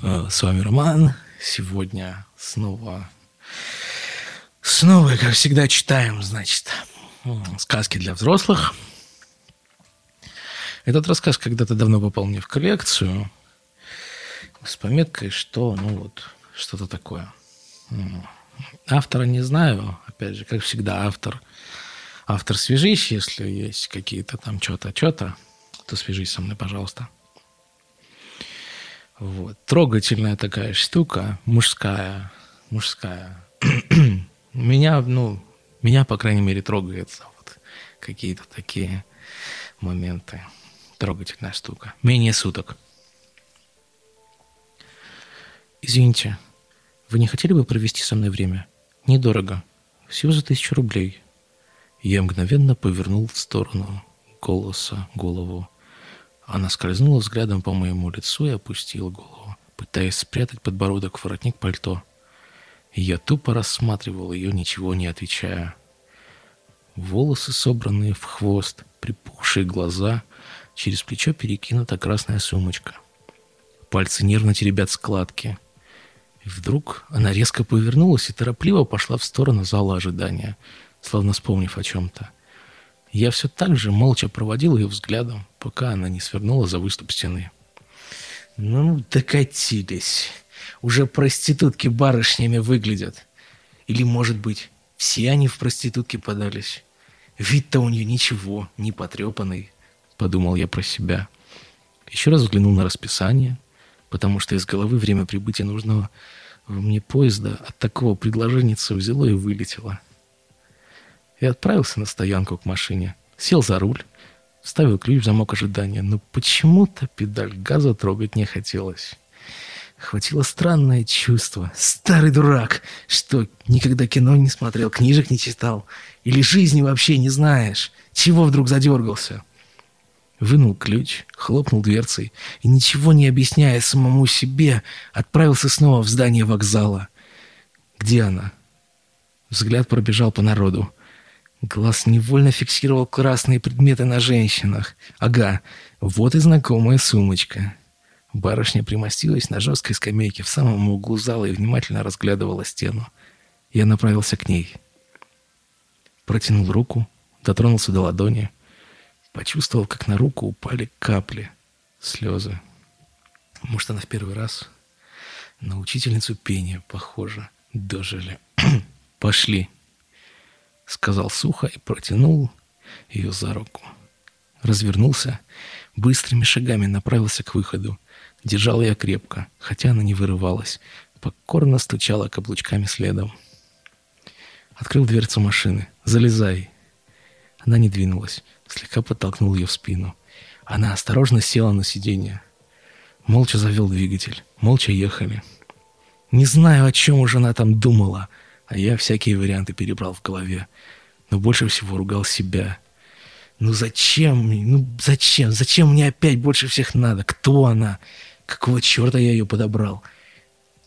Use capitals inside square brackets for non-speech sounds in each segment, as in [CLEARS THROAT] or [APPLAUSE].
Э, с вами Роман. Сегодня снова, снова, как всегда, читаем, значит, сказки для взрослых. Этот рассказ когда-то давно попал мне в коллекцию с пометкой, что, ну вот, что-то такое. Автора не знаю, опять же, как всегда, автор, автор свяжись, если есть какие-то там что-то, что-то, то свяжись со мной, пожалуйста. Вот. Трогательная такая штука, мужская, мужская. [CLEARS THROAT] меня, ну, меня, по крайней мере, трогается вот какие-то такие моменты. Трогательная штука. Менее суток. Извините, вы не хотели бы провести со мной время? Недорого. Всего за тысячу рублей. Я мгновенно повернул в сторону голоса голову она скользнула взглядом по моему лицу и опустила голову, пытаясь спрятать подбородок в воротник пальто. я тупо рассматривал ее, ничего не отвечая. Волосы, собранные в хвост, припухшие глаза, через плечо перекинута красная сумочка. Пальцы нервно теребят складки. И вдруг она резко повернулась и торопливо пошла в сторону зала ожидания, словно вспомнив о чем-то. Я все так же молча проводил ее взглядом, пока она не свернула за выступ стены. Ну, докатились. Уже проститутки барышнями выглядят. Или, может быть, все они в проститутки подались. Вид-то у нее ничего, не потрепанный, подумал я про себя. Еще раз взглянул на расписание, потому что из головы время прибытия нужного мне поезда от такого предложения взяло и вылетело и отправился на стоянку к машине. Сел за руль, вставил ключ в замок ожидания, но почему-то педаль газа трогать не хотелось. Хватило странное чувство. Старый дурак, что никогда кино не смотрел, книжек не читал. Или жизни вообще не знаешь. Чего вдруг задергался? Вынул ключ, хлопнул дверцей и, ничего не объясняя самому себе, отправился снова в здание вокзала. Где она? Взгляд пробежал по народу. Глаз невольно фиксировал красные предметы на женщинах. Ага, вот и знакомая сумочка. Барышня примостилась на жесткой скамейке в самом углу зала и внимательно разглядывала стену. Я направился к ней. Протянул руку, дотронулся до ладони. Почувствовал, как на руку упали капли, слезы. Может, она в первый раз на учительницу пения похожа. Дожили. [CLEARS THROAT] Пошли сказал сухо и протянул ее за руку. Развернулся, быстрыми шагами направился к выходу. Держал я крепко, хотя она не вырывалась, покорно стучала каблучками следом. Открыл дверцу машины. «Залезай!» Она не двинулась, слегка подтолкнул ее в спину. Она осторожно села на сиденье. Молча завел двигатель. Молча ехали. Не знаю, о чем уже она там думала — а я всякие варианты перебрал в голове. Но больше всего ругал себя. Ну зачем? Ну зачем? Зачем мне опять больше всех надо? Кто она? Какого черта я ее подобрал?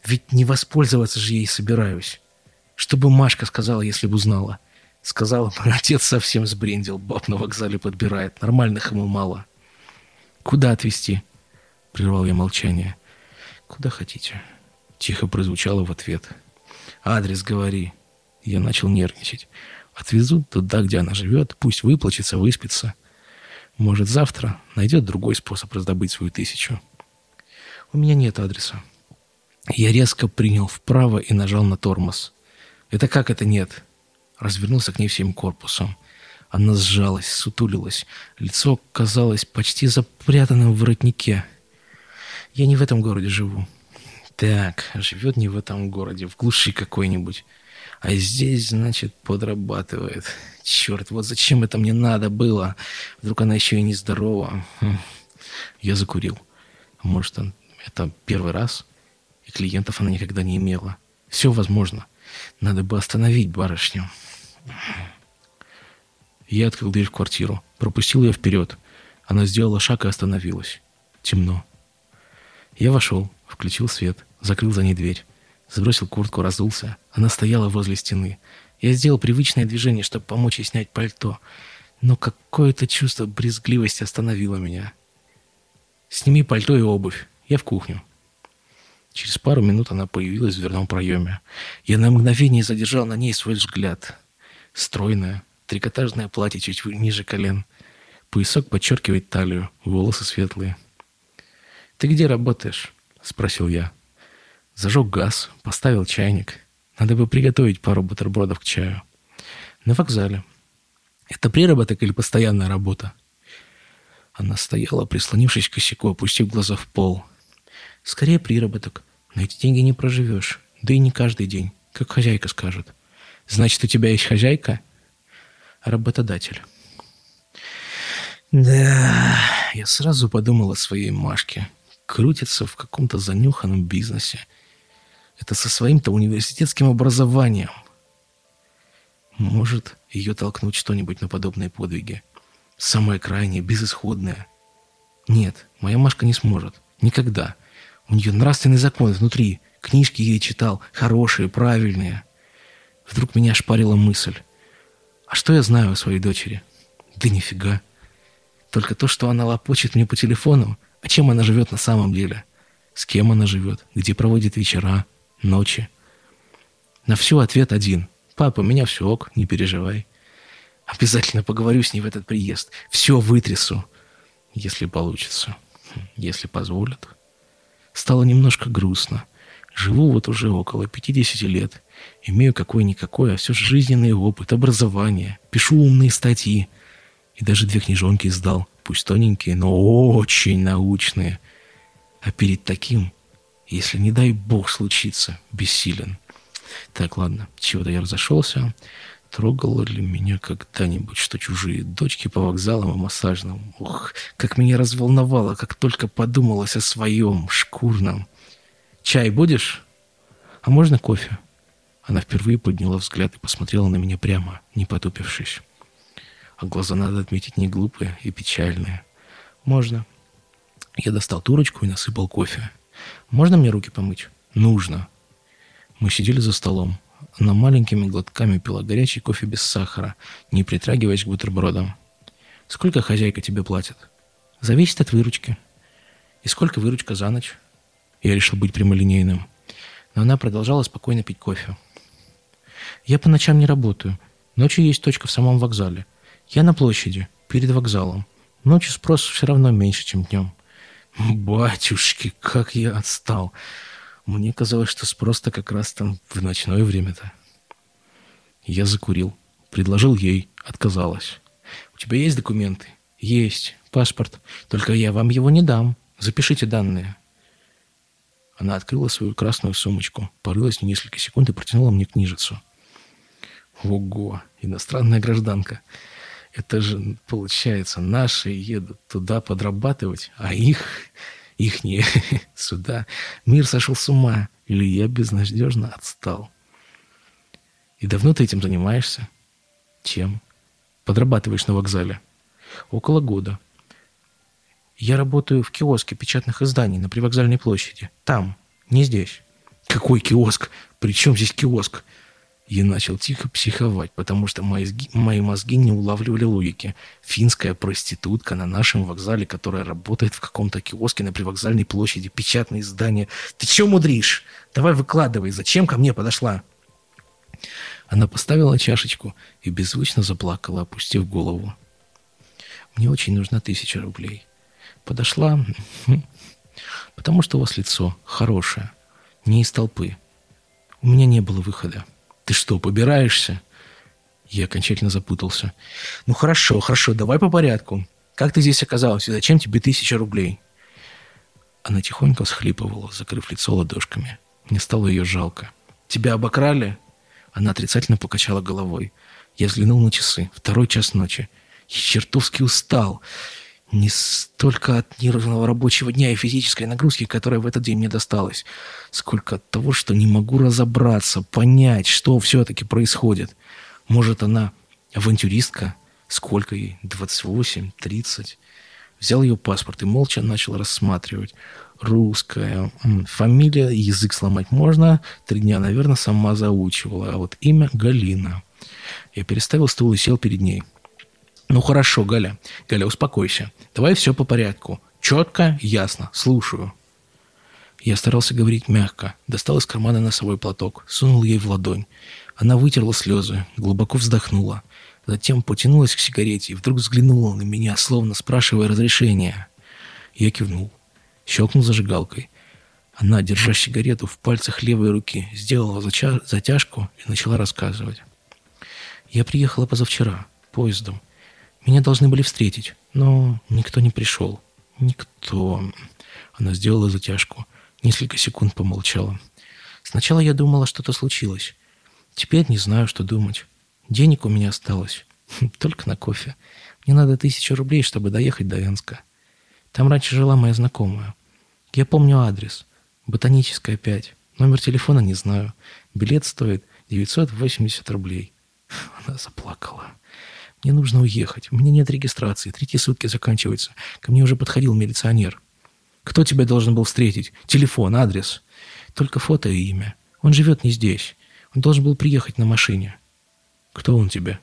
Ведь не воспользоваться же ей собираюсь. Что бы Машка сказала, если бы узнала? Сказала, мой [LAUGHS] отец совсем сбрендил, баб на вокзале подбирает, нормальных ему мало. Куда отвезти? Прервал я молчание. Куда хотите? Тихо прозвучало в ответ. Адрес говори. Я начал нервничать. Отвезут туда, где она живет, пусть выплачется, выспится. Может, завтра найдет другой способ раздобыть свою тысячу. У меня нет адреса. Я резко принял вправо и нажал на тормоз. Это как это нет? Развернулся к ней всем корпусом. Она сжалась, сутулилась. Лицо казалось почти запрятанным в воротнике. Я не в этом городе живу. Так, живет не в этом городе, в глуши какой-нибудь. А здесь, значит, подрабатывает. Черт, вот зачем это мне надо было? Вдруг она еще и нездорова. Хм. Я закурил. Может, это первый раз? И клиентов она никогда не имела. Все возможно. Надо бы остановить барышню. Я открыл дверь в квартиру, пропустил ее вперед. Она сделала шаг и остановилась. Темно. Я вошел, включил свет, закрыл за ней дверь. Сбросил куртку, разулся. Она стояла возле стены. Я сделал привычное движение, чтобы помочь ей снять пальто. Но какое-то чувство брезгливости остановило меня. «Сними пальто и обувь. Я в кухню». пару минут она появилась в дверном проеме. Я на мгновение задержал на ней свой взгляд. Стройное, трикотажное платье чуть ниже колен. Поясок подчеркивает талию, волосы светлые. «Ты где работаешь?» — спросил я. Зажег газ, поставил чайник. Надо бы приготовить пару бутербродов к чаю. На вокзале. Это приработок или постоянная работа? Она стояла, прислонившись к косяку, опустив глаза в пол. Скорее приработок. На эти деньги не проживешь. Да и не каждый день, как хозяйка скажет. Значит, у тебя есть хозяйка? Работодатель. Да, я сразу подумал о своей Машке. Крутится в каком-то занюханном бизнесе. Это со своим-то университетским образованием. Может, ее толкнуть что-нибудь на подобные подвиги. Самое крайнее, безысходное. Нет, моя Машка не сможет. Никогда. У нее нравственный закон внутри. Книжки ей читал. Хорошие, правильные. Вдруг меня ошпарила мысль. А что я знаю о своей дочери? Да нифига. Только то, что она лопочет мне по телефону. А чем она живет на самом деле? С кем она живет? Где проводит вечера, ночи? На все ответ один. Папа, меня все ок, не переживай. Обязательно поговорю с ней в этот приезд. Все вытрясу. Если получится. Если позволят. Стало немножко грустно. Живу вот уже около 50 лет. Имею какой-никакой, а все же жизненный опыт, образование. Пишу умные статьи. И даже две книжонки издал. Пусть тоненькие, но очень научные. А перед таким, если не дай бог случится, бессилен. Так, ладно, чего-то я разошелся. Трогало ли меня когда-нибудь, что чужие дочки по вокзалам и массажным? Ух, как меня разволновало, как только подумалось о своем, шкурном. «Чай будешь? А можно кофе?» Она впервые подняла взгляд и посмотрела на меня прямо, не потупившись. А глаза, надо отметить, не глупые и печальные. «Можно». Я достал турочку и насыпал кофе. «Можно мне руки помыть?» «Нужно». Мы сидели за столом. Она маленькими глотками пила горячий кофе без сахара, не притрагиваясь к бутербродам. «Сколько хозяйка тебе платит?» «Зависит от выручки». «И сколько выручка за ночь?» Я решил быть прямолинейным. Но она продолжала спокойно пить кофе. «Я по ночам не работаю. Ночью есть точка в самом вокзале. Я на площади, перед вокзалом. Ночью спрос все равно меньше, чем днем». «Батюшки, как я отстал!» Мне казалось, что спрос-то как раз там в ночное время-то. Я закурил. Предложил ей. Отказалась. «У тебя есть документы?» «Есть. Паспорт. Только я вам его не дам. Запишите данные». Она открыла свою красную сумочку, порылась несколько секунд и протянула мне книжицу. Ого! Иностранная гражданка. Это же, получается, наши едут туда подрабатывать, а их ихние [LAUGHS] сюда. Мир сошел с ума, или я безнадежно отстал. И давно ты этим занимаешься? Чем? Подрабатываешь на вокзале? Около года. Я работаю в киоске печатных изданий на привокзальной площади. Там, не здесь. Какой киоск? При чем здесь киоск? Я начал тихо психовать, потому что мои, мои мозги не улавливали логики. Финская проститутка на нашем вокзале, которая работает в каком-то киоске на привокзальной площади, печатное издание. Ты чего мудришь? Давай выкладывай, зачем ко мне подошла? Она поставила чашечку и беззвучно заплакала, опустив голову. Мне очень нужна тысяча рублей. Подошла, хм, потому что у вас лицо хорошее, не из толпы. У меня не было выхода. Ты что, побираешься? Я окончательно запутался. Ну хорошо, хорошо, давай по порядку. Как ты здесь оказалась и зачем тебе тысяча рублей? Она тихонько всхлипывала, закрыв лицо ладошками. Мне стало ее жалко. Тебя обокрали? Она отрицательно покачала головой. Я взглянул на часы. Второй час ночи. Я чертовски устал. Не столько от нервного рабочего дня и физической нагрузки, которая в этот день мне досталась, сколько от того, что не могу разобраться, понять, что все-таки происходит. Может, она авантюристка? Сколько ей? 28, 30? Взял ее паспорт и молча начал рассматривать. Русская. Фамилия, язык сломать можно. Три дня, наверное, сама заучивала. А вот имя Галина. Я переставил стул и сел перед ней. Ну хорошо, Галя. Галя, успокойся. Давай все по порядку. Четко, ясно. Слушаю. Я старался говорить мягко, достал из кармана носовой платок, сунул ей в ладонь. Она вытерла слезы, глубоко вздохнула. Затем потянулась к сигарете и вдруг взглянула на меня, словно спрашивая разрешения. Я кивнул. Щелкнул зажигалкой. Она, держа сигарету в пальцах левой руки, сделала затяжку и начала рассказывать. Я приехала позавчера, поездом. Меня должны были встретить, но никто не пришел. Никто. Она сделала затяжку. Несколько секунд помолчала. Сначала я думала, что-то случилось. Теперь не знаю, что думать. Денег у меня осталось. Только на кофе. Мне надо тысячу рублей, чтобы доехать до Энска. Там раньше жила моя знакомая. Я помню адрес. Ботаническая 5. Номер телефона не знаю. Билет стоит 980 рублей. Она заплакала. Мне нужно уехать. У меня нет регистрации. Третьи сутки заканчиваются. Ко мне уже подходил милиционер. Кто тебя должен был встретить? Телефон, адрес. Только фото и имя. Он живет не здесь. Он должен был приехать на машине. Кто он тебе?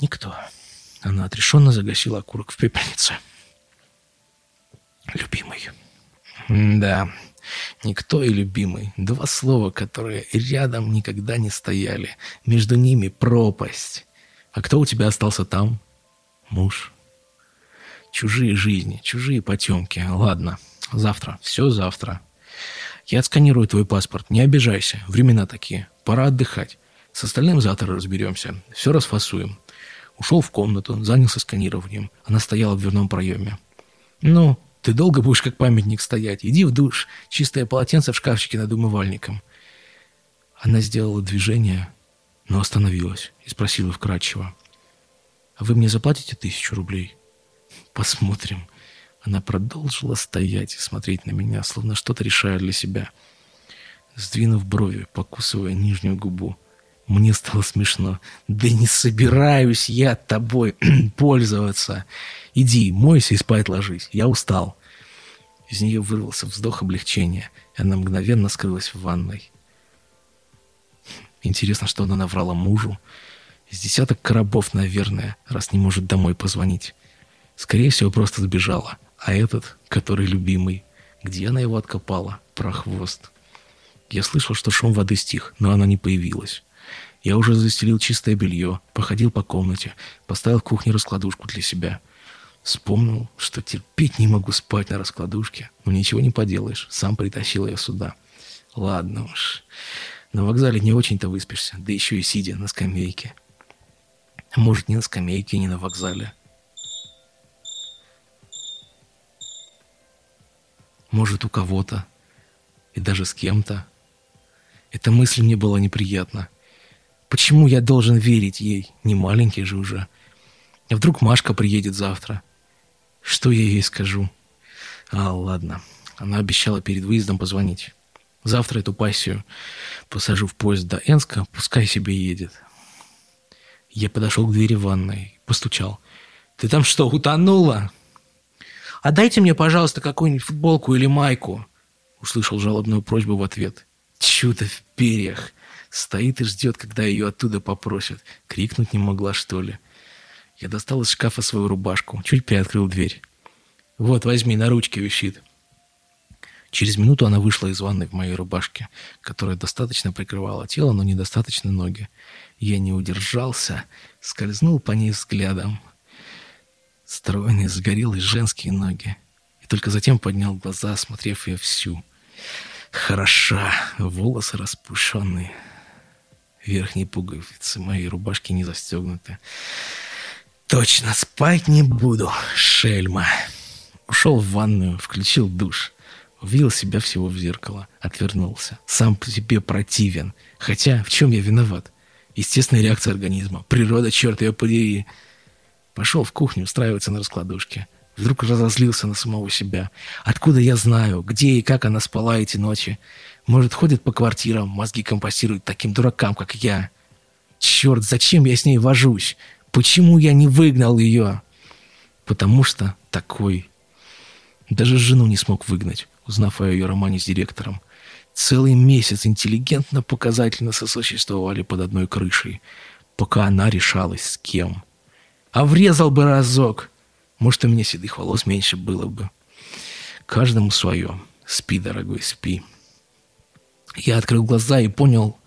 Никто. Она отрешенно загасила окурок в пепельнице. Любимый. Да, никто и любимый. Два слова, которые рядом никогда не стояли. Между ними пропасть. А кто у тебя остался там? Муж. Чужие жизни, чужие потемки. Ладно, завтра, все завтра. Я отсканирую твой паспорт, не обижайся, времена такие. Пора отдыхать. С остальным завтра разберемся. Все расфасуем. Ушел в комнату, занялся сканированием. Она стояла в дверном проеме. «Ну, ты долго будешь как памятник стоять? Иди в душ. Чистое полотенце в шкафчике над умывальником». Она сделала движение, но остановилась и спросила вкратчиво. «А вы мне заплатите тысячу рублей?» «Посмотрим». Она продолжила стоять и смотреть на меня, словно что-то решая для себя. Сдвинув брови, покусывая нижнюю губу. Мне стало смешно. «Да не собираюсь я тобой [CLEARS THROAT] пользоваться. Иди, мойся и спать ложись. Я устал». Из нее вырвался вздох облегчения, и она мгновенно скрылась в ванной. Интересно, что она наврала мужу. Из десяток коробов, наверное, раз не может домой позвонить. Скорее всего, просто сбежала. А этот, который любимый, где она его откопала? Прохвост. Я слышал, что шум воды стих, но она не появилась. Я уже застелил чистое белье, походил по комнате, поставил в кухне раскладушку для себя. Вспомнил, что терпеть не могу спать на раскладушке. Но ничего не поделаешь, сам притащил ее сюда. Ладно уж. На вокзале не очень-то выспишься, да еще и сидя на скамейке. Может, не на скамейке, не на вокзале. Может, у кого-то. И даже с кем-то. Эта мысль мне была неприятна. Почему я должен верить ей? Не маленький же уже. А вдруг Машка приедет завтра? Что я ей скажу? А, ладно. Она обещала перед выездом позвонить. Завтра эту пассию посажу в поезд до Энска, пускай себе едет. Я подошел к двери ванной, постучал. «Ты там что, утонула?» «А дайте мне, пожалуйста, какую-нибудь футболку или майку», услышал жалобную просьбу в ответ. «Чудо в перьях!» Стоит и ждет, когда ее оттуда попросят. Крикнуть не могла, что ли. Я достал из шкафа свою рубашку, чуть приоткрыл дверь. «Вот, возьми, на ручке висит». Через минуту она вышла из ванной в моей рубашке, которая достаточно прикрывала тело, но недостаточно ноги. Я не удержался, скользнул по ней взглядом. Стройные, загорелые женские ноги. И только затем поднял глаза, осмотрев ее всю. Хороша, волосы распушенные, верхние пуговицы моей рубашки не застегнуты. Точно, спать не буду, шельма. Ушел в ванную, включил душ. Увидел себя всего в зеркало, отвернулся. Сам по себе противен. Хотя, в чем я виноват? Естественная реакция организма. Природа, черт ее подери. Пошел в кухню устраиваться на раскладушке. Вдруг разозлился на самого себя. Откуда я знаю, где и как она спала эти ночи? Может, ходит по квартирам, мозги компостирует таким дуракам, как я. Черт, зачем я с ней вожусь? Почему я не выгнал ее? Потому что такой. Даже жену не смог выгнать, узнав о ее романе с директором. Целый месяц интеллигентно, показательно сосуществовали под одной крышей, пока она решалась с кем. А врезал бы разок. Может, у меня седых волос меньше было бы. Каждому свое. Спи, дорогой, спи. Я открыл глаза и понял,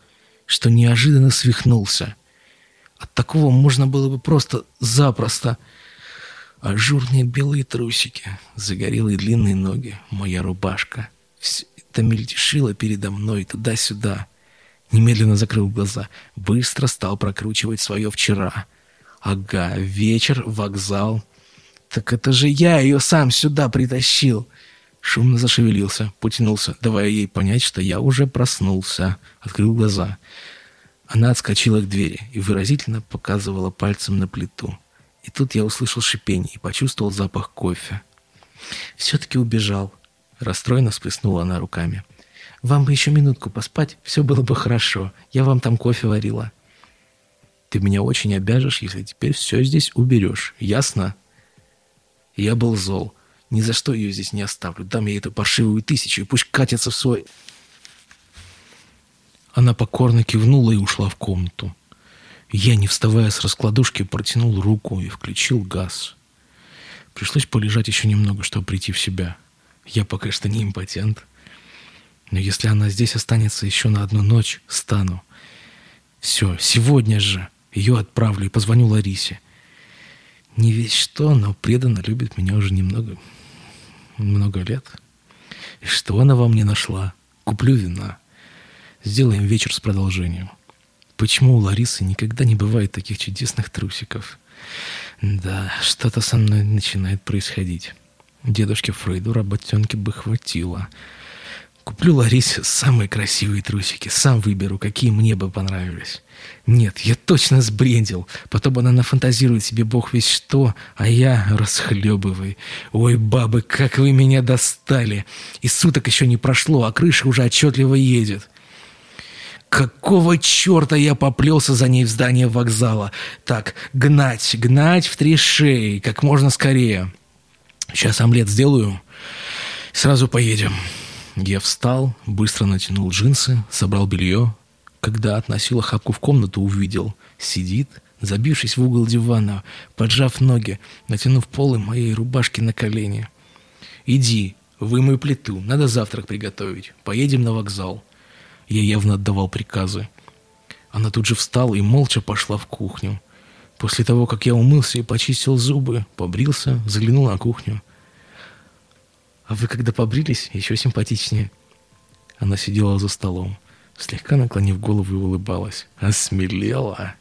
что неожиданно свихнулся. От такого можно было бы просто запросто. Ажурные белые трусики, загорелые длинные ноги, моя рубашка. Все это мельтешило передо мной туда-сюда. Немедленно закрыл глаза. Быстро стал прокручивать свое вчера. Ага, вечер, вокзал. Так это же я ее сам сюда притащил. Шумно зашевелился, потянулся, давая ей понять, что я уже проснулся. Открыл глаза. Она отскочила к двери и выразительно показывала пальцем на плиту. И тут я услышал шипение и почувствовал запах кофе. «Все-таки убежал», — расстроенно всплеснула она руками. «Вам бы еще минутку поспать, все было бы хорошо. Я вам там кофе варила». «Ты меня очень обяжешь, если теперь все здесь уберешь. Ясно?» Я был зол. Ни за что ее здесь не оставлю. Дам ей эту паршивую тысячу, и пусть катится в свой... Она покорно кивнула и ушла в комнату. Я, не вставая с раскладушки, протянул руку и включил газ. Пришлось полежать еще немного, чтобы прийти в себя. Я пока что не импотент. Но если она здесь останется еще на одну ночь, стану. Все, сегодня же ее отправлю и позвоню Ларисе. Не весь что, но преданно любит меня уже немного, много лет. И что она во мне нашла? Куплю вина. Сделаем вечер с продолжением. Почему у Ларисы никогда не бывает таких чудесных трусиков? Да, что-то со мной начинает происходить. Дедушке Фрейду работенки бы хватило. Куплю Ларисе самые красивые трусики, сам выберу, какие мне бы понравились. Нет, я точно сбрендил. Потом она нафантазирует себе бог весь что, а я расхлебывай. Ой, бабы, как вы меня достали. И суток еще не прошло, а крыша уже отчетливо едет. Какого черта я поплелся за ней в здание вокзала? Так, гнать, гнать в три шеи, как можно скорее. Сейчас омлет сделаю, сразу поедем. Я встал, быстро натянул джинсы, собрал белье. Когда относил охапку в комнату, увидел. Сидит, забившись в угол дивана, поджав ноги, натянув полы моей рубашки на колени. «Иди, вымой плиту, надо завтрак приготовить. Поедем на вокзал». Я явно отдавал приказы. Она тут же встала и молча пошла в кухню. После того, как я умылся и почистил зубы, побрился, заглянул на кухню. «А вы, когда побрились, еще симпатичнее». Она сидела за столом, слегка наклонив голову и улыбалась. «Осмелела!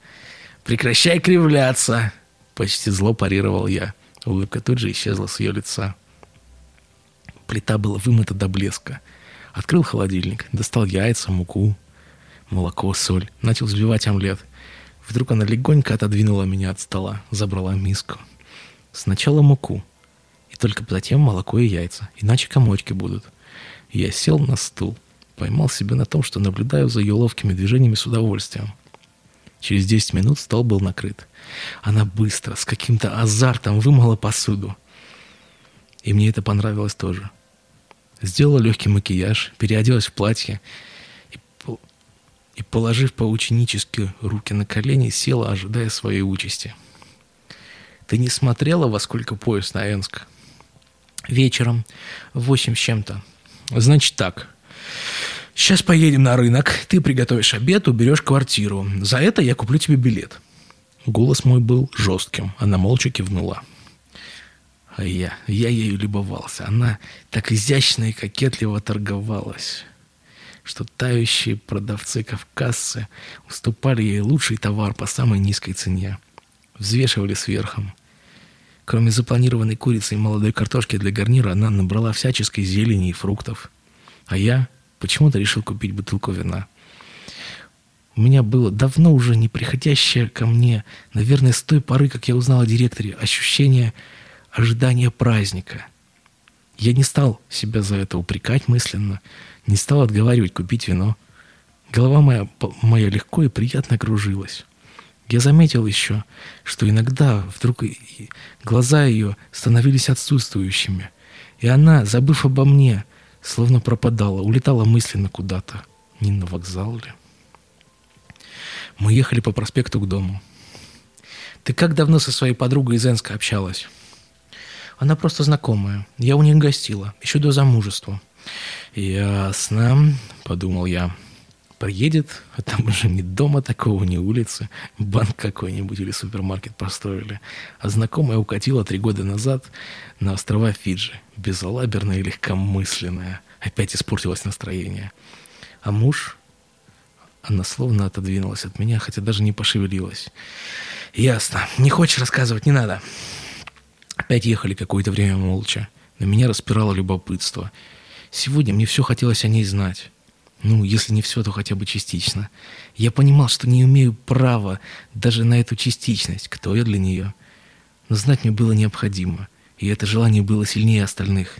Прекращай кривляться!» Почти зло парировал я. Улыбка тут же исчезла с ее лица. Плита была вымыта до блеска — Открыл холодильник, достал яйца, муку, молоко, соль. Начал взбивать омлет. Вдруг она легонько отодвинула меня от стола, забрала миску. Сначала муку, и только затем молоко и яйца, иначе комочки будут. Я сел на стул, поймал себя на том, что наблюдаю за ее ловкими движениями с удовольствием. Через 10 минут стол был накрыт. Она быстро, с каким-то азартом вымыла посуду. И мне это понравилось тоже. Сделала легкий макияж, переоделась в платье и, и положив поученически руки на колени, села, ожидая своей участи. «Ты не смотрела, во сколько поезд на Энск?» «Вечером. Восемь с чем-то». «Значит так. Сейчас поедем на рынок, ты приготовишь обед, уберешь квартиру. За это я куплю тебе билет». Голос мой был жестким. Она молча кивнула. Я, я ею любовался. Она так изящно и кокетливо торговалась, что тающие продавцы Кавказцы уступали ей лучший товар по самой низкой цене. Взвешивали сверхом. Кроме запланированной курицы и молодой картошки для гарнира, она набрала всяческой зелени и фруктов. А я почему-то решил купить бутылку вина. У меня было давно уже не приходящее ко мне, наверное, с той поры, как я узнал о директоре, ощущение – ожидание праздника. Я не стал себя за это упрекать мысленно, не стал отговаривать купить вино. Голова моя, моя легко и приятно кружилась. Я заметил еще, что иногда вдруг глаза ее становились отсутствующими, и она, забыв обо мне, словно пропадала, улетала мысленно куда-то. Не на вокзал ли? Мы ехали по проспекту к дому. «Ты как давно со своей подругой из общалась?» Она просто знакомая. Я у них гостила, еще до замужества. Ясно, подумал я. Приедет, а там уже ни дома такого, ни улицы, банк какой-нибудь или супермаркет построили. А знакомая укатила три года назад на острова Фиджи, безалаберная и легкомысленная. Опять испортилось настроение. А муж... Она словно отодвинулась от меня, хотя даже не пошевелилась. «Ясно. Не хочешь рассказывать? Не надо». Опять ехали какое-то время молча. На меня распирало любопытство. Сегодня мне все хотелось о ней знать. Ну, если не все, то хотя бы частично. Я понимал, что не имею права даже на эту частичность, кто я для нее. Но знать мне было необходимо, и это желание было сильнее остальных.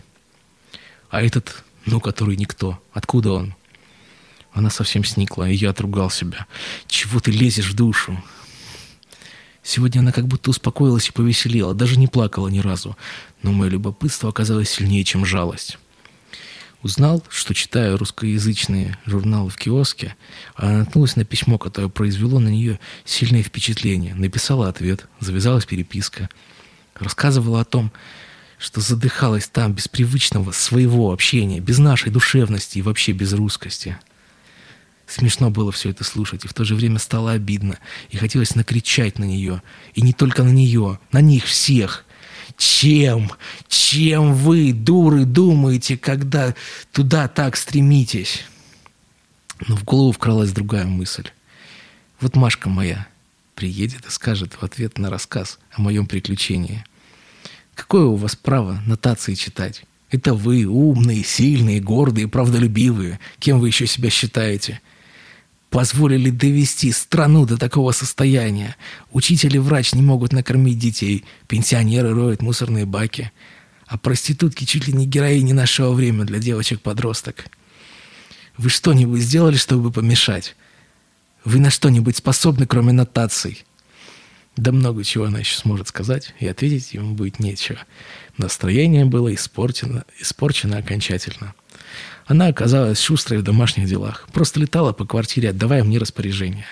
А этот, ну, который никто, откуда он? Она совсем сникла, и я отругал себя. Чего ты лезешь в душу? Сегодня она как будто успокоилась и повеселела, даже не плакала ни разу. Но мое любопытство оказалось сильнее, чем жалость. Узнал, что читая русскоязычные журналы в киоске, она наткнулась на письмо, которое произвело на нее сильное впечатление. Написала ответ, завязалась переписка. Рассказывала о том, что задыхалась там без привычного своего общения, без нашей душевности и вообще без русскости. Смешно было все это слушать, и в то же время стало обидно, и хотелось накричать на нее. И не только на нее, на них всех. Чем, чем вы, дуры, думаете, когда туда так стремитесь? Но в голову вкралась другая мысль. Вот Машка моя приедет и скажет в ответ на рассказ о моем приключении. Какое у вас право нотации читать? Это вы, умные, сильные, гордые, правдолюбивые. Кем вы еще себя считаете? Позволили довести страну до такого состояния. Учитель и врач не могут накормить детей, пенсионеры роют мусорные баки, а проститутки чуть ли не героини нашего времени для девочек-подросток. Вы что-нибудь сделали, чтобы помешать? Вы на что-нибудь способны, кроме нотаций? Да много чего она еще сможет сказать, и ответить ему будет нечего. Настроение было испорчено, испорчено окончательно. Она оказалась шустрой в домашних делах. Просто летала по квартире, отдавая мне распоряжения.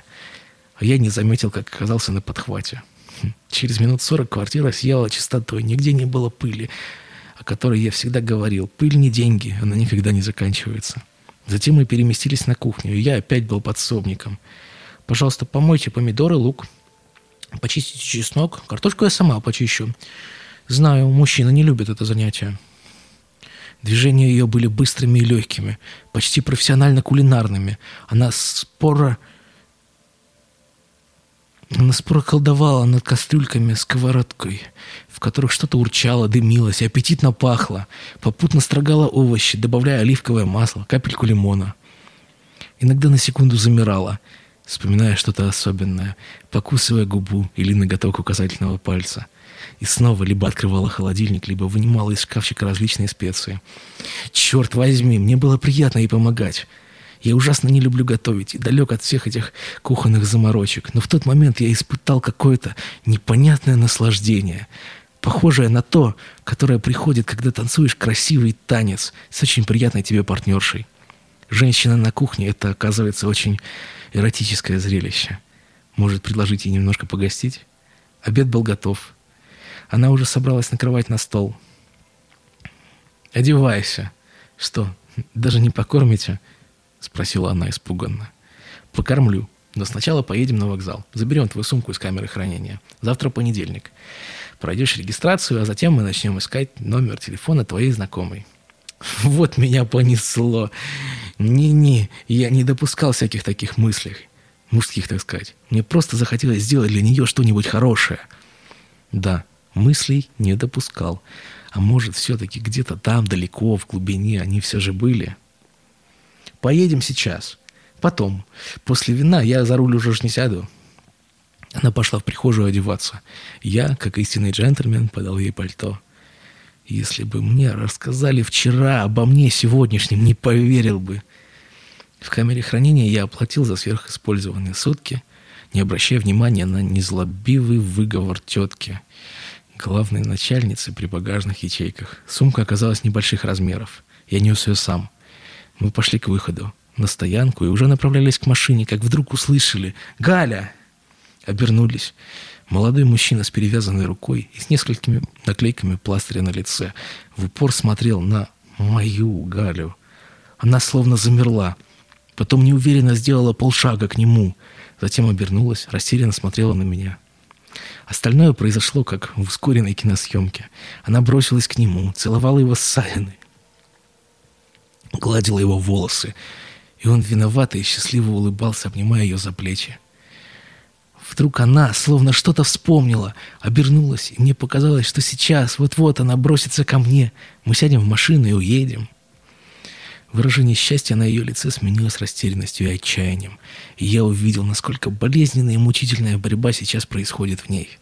А я не заметил, как оказался на подхвате. Хм. Через минут сорок квартира съела чистотой, нигде не было пыли, о которой я всегда говорил. Пыль не деньги, она никогда не заканчивается. Затем мы переместились на кухню, и я опять был подсобником. Пожалуйста, помойте помидоры, лук, почистите чеснок. Картошку я сама почищу. Знаю, мужчины не любят это занятие. Движения ее были быстрыми и легкими, почти профессионально кулинарными. Она споро... Она споро колдовала над кастрюльками сковородкой, в которых что-то урчало, дымилось аппетитно пахло. Попутно строгала овощи, добавляя оливковое масло, капельку лимона. Иногда на секунду замирала, вспоминая что-то особенное, покусывая губу или ноготок указательного пальца – и снова либо открывала холодильник, либо вынимала из шкафчика различные специи. Черт возьми, мне было приятно ей помогать. Я ужасно не люблю готовить и далек от всех этих кухонных заморочек, но в тот момент я испытал какое-то непонятное наслаждение, похожее на то, которое приходит, когда танцуешь красивый танец с очень приятной тебе партнершей. Женщина на кухне — это, оказывается, очень эротическое зрелище. Может, предложить ей немножко погостить? Обед был готов. Она уже собралась накрывать на стол. «Одевайся». «Что, даже не покормите?» — спросила она испуганно. «Покормлю. Но сначала поедем на вокзал. Заберем твою сумку из камеры хранения. Завтра понедельник. Пройдешь регистрацию, а затем мы начнем искать номер телефона твоей знакомой». Вот меня понесло. Не-не, я не допускал всяких таких мыслей. Мужских, так сказать. Мне просто захотелось сделать для нее что-нибудь хорошее. Да, мыслей не допускал. А может, все-таки где-то там, далеко, в глубине они все же были? Поедем сейчас. Потом. После вина я за руль уже не сяду. Она пошла в прихожую одеваться. Я, как истинный джентльмен, подал ей пальто. Если бы мне рассказали вчера обо мне сегодняшнем, не поверил бы. В камере хранения я оплатил за сверхиспользованные сутки, не обращая внимания на незлобивый выговор тетки – главной начальницы при багажных ячейках. Сумка оказалась небольших размеров. Я нес ее сам. Мы пошли к выходу, на стоянку, и уже направлялись к машине, как вдруг услышали «Галя!» Обернулись. Молодой мужчина с перевязанной рукой и с несколькими наклейками пластыря на лице в упор смотрел на мою Галю. Она словно замерла. Потом неуверенно сделала полшага к нему. Затем обернулась, растерянно смотрела на меня. Остальное произошло, как в ускоренной киносъемке. Она бросилась к нему, целовала его ссадины, гладила его волосы, и он виновато и счастливо улыбался, обнимая ее за плечи. Вдруг она, словно что-то вспомнила, обернулась, и мне показалось, что сейчас, вот-вот она бросится ко мне. Мы сядем в машину и уедем. Выражение счастья на ее лице сменилось растерянностью и отчаянием, и я увидел, насколько болезненная и мучительная борьба сейчас происходит в ней.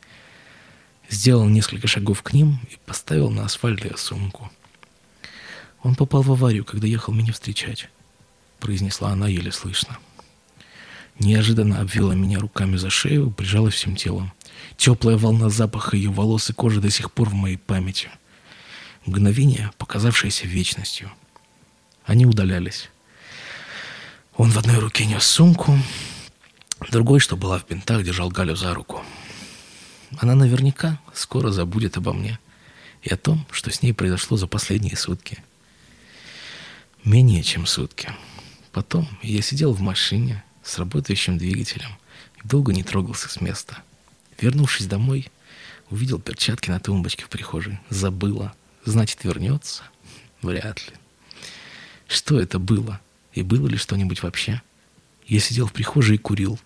Сделал несколько шагов к ним и поставил на асфальт ее сумку. «Он попал в аварию, когда ехал меня встречать», — произнесла она еле слышно. Неожиданно обвела меня руками за шею, прижалась всем телом. Теплая волна запаха ее волос и кожи до сих пор в моей памяти. Мгновение, показавшееся вечностью — они удалялись. Он в одной руке нес сумку, другой, что была в бинтах, держал Галю за руку. Она наверняка скоро забудет обо мне и о том, что с ней произошло за последние сутки. Менее чем сутки. Потом я сидел в машине с работающим двигателем и долго не трогался с места. Вернувшись домой, увидел перчатки на тумбочке в прихожей. Забыла. Значит, вернется? Вряд ли. Что это было? И было ли что-нибудь вообще? Я сидел в прихожей и курил.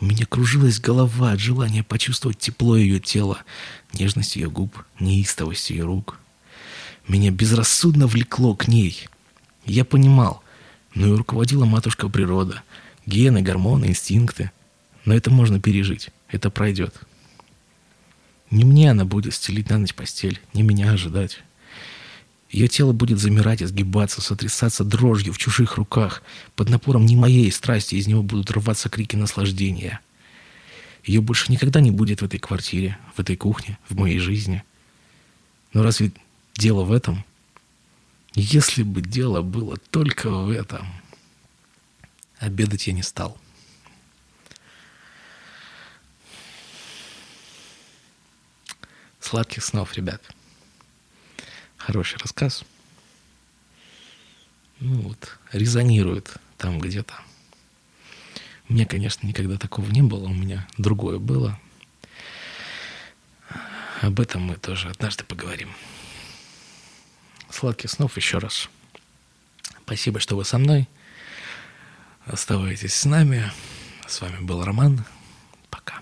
У меня кружилась голова от желания почувствовать тепло ее тела, нежность ее губ, неистовость ее рук. Меня безрассудно влекло к ней. Я понимал, но и руководила матушка природа. Гены, гормоны, инстинкты. Но это можно пережить. Это пройдет. Не мне она будет стелить на ночь постель, не меня ожидать. Ее тело будет замирать, изгибаться, сотрясаться дрожью в чужих руках. Под напором не моей страсти из него будут рваться крики наслаждения. Ее больше никогда не будет в этой квартире, в этой кухне, в моей жизни. Но разве дело в этом? Если бы дело было только в этом, обедать я не стал. Сладких снов, ребят. Хороший рассказ. Ну вот, резонирует там где-то. У меня, конечно, никогда такого не было, у меня другое было. Об этом мы тоже однажды поговорим. Сладких снов еще раз. Спасибо, что вы со мной. Оставайтесь с нами. С вами был Роман. Пока.